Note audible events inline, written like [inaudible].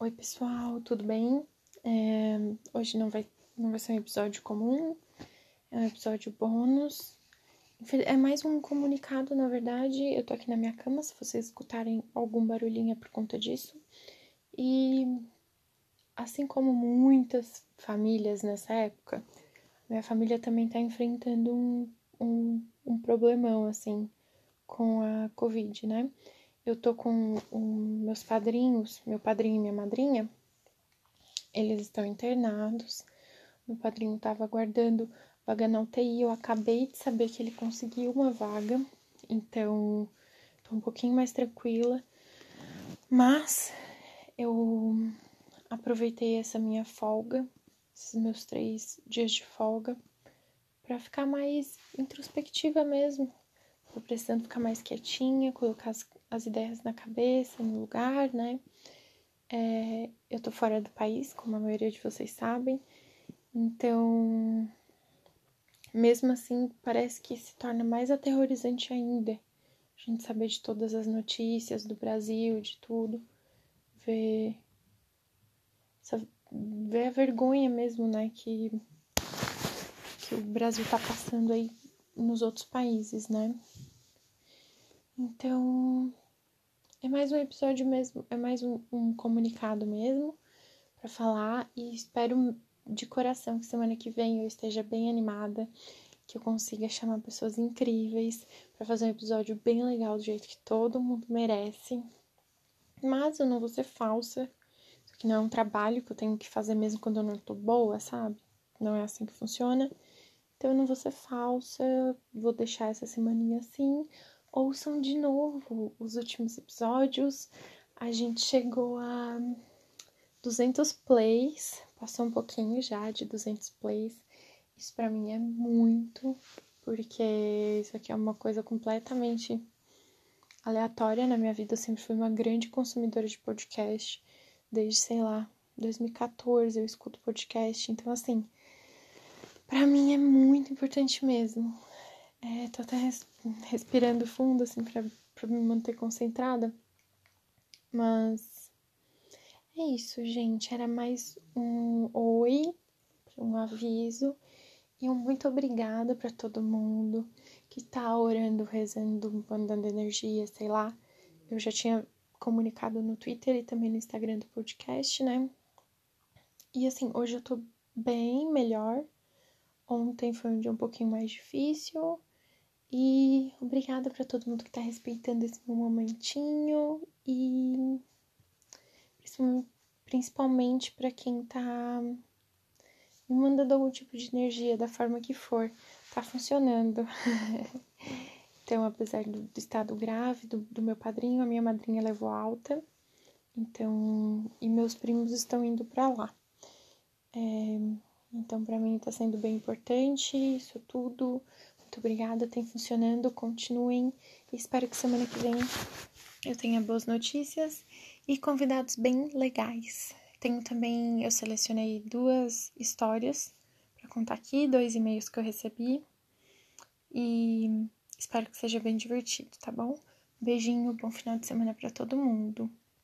Oi, pessoal, tudo bem? É, hoje não vai, não vai ser um episódio comum, é um episódio bônus. É mais um comunicado, na verdade. Eu tô aqui na minha cama, se vocês escutarem algum barulhinho é por conta disso. E assim como muitas famílias nessa época, minha família também tá enfrentando um, um, um problemão, assim, com a Covid, né? Eu tô com um, meus padrinhos, meu padrinho e minha madrinha, eles estão internados. Meu padrinho tava aguardando vaga na UTI, eu acabei de saber que ele conseguiu uma vaga, então tô um pouquinho mais tranquila. Mas eu aproveitei essa minha folga, esses meus três dias de folga, para ficar mais introspectiva mesmo, Tô precisando ficar mais quietinha, colocar as, as ideias na cabeça, no lugar, né? É, eu tô fora do país, como a maioria de vocês sabem. Então, mesmo assim, parece que se torna mais aterrorizante ainda. A gente saber de todas as notícias do Brasil, de tudo. Ver, ver a vergonha mesmo, né? Que, que o Brasil tá passando aí nos outros países, né? Então, é mais um episódio mesmo, é mais um, um comunicado mesmo para falar e espero de coração que semana que vem eu esteja bem animada, que eu consiga chamar pessoas incríveis para fazer um episódio bem legal do jeito que todo mundo merece. Mas eu não vou ser falsa. Isso aqui não é um trabalho que eu tenho que fazer mesmo quando eu não tô boa, sabe? Não é assim que funciona. Então eu não vou ser falsa, vou deixar essa semaninha assim. Ouçam de novo os últimos episódios. A gente chegou a 200 plays, passou um pouquinho já de 200 plays. Isso para mim é muito, porque isso aqui é uma coisa completamente aleatória na minha vida. Eu sempre fui uma grande consumidora de podcast, desde, sei lá, 2014 eu escuto podcast. Então, assim, para mim é muito importante mesmo. É, tô até res respirando fundo, assim, pra, pra me manter concentrada. Mas é isso, gente. Era mais um oi, um aviso e um muito obrigada para todo mundo que tá orando, rezando, mandando energia, sei lá. Eu já tinha comunicado no Twitter e também no Instagram do podcast, né? E assim, hoje eu tô bem melhor. Ontem foi um dia um pouquinho mais difícil. E obrigada para todo mundo que tá respeitando esse meu momentinho. E principalmente para quem tá me mandando algum tipo de energia da forma que for. Tá funcionando. [laughs] então, apesar do, do estado grave do, do meu padrinho, a minha madrinha levou alta. Então, e meus primos estão indo para lá. É, então, para mim está sendo bem importante isso tudo. Muito obrigada, tem funcionando, continuem. Espero que semana que vem eu tenha boas notícias e convidados bem legais. Tenho também, eu selecionei duas histórias para contar aqui, dois e-mails que eu recebi. E espero que seja bem divertido, tá bom? Beijinho, bom final de semana para todo mundo.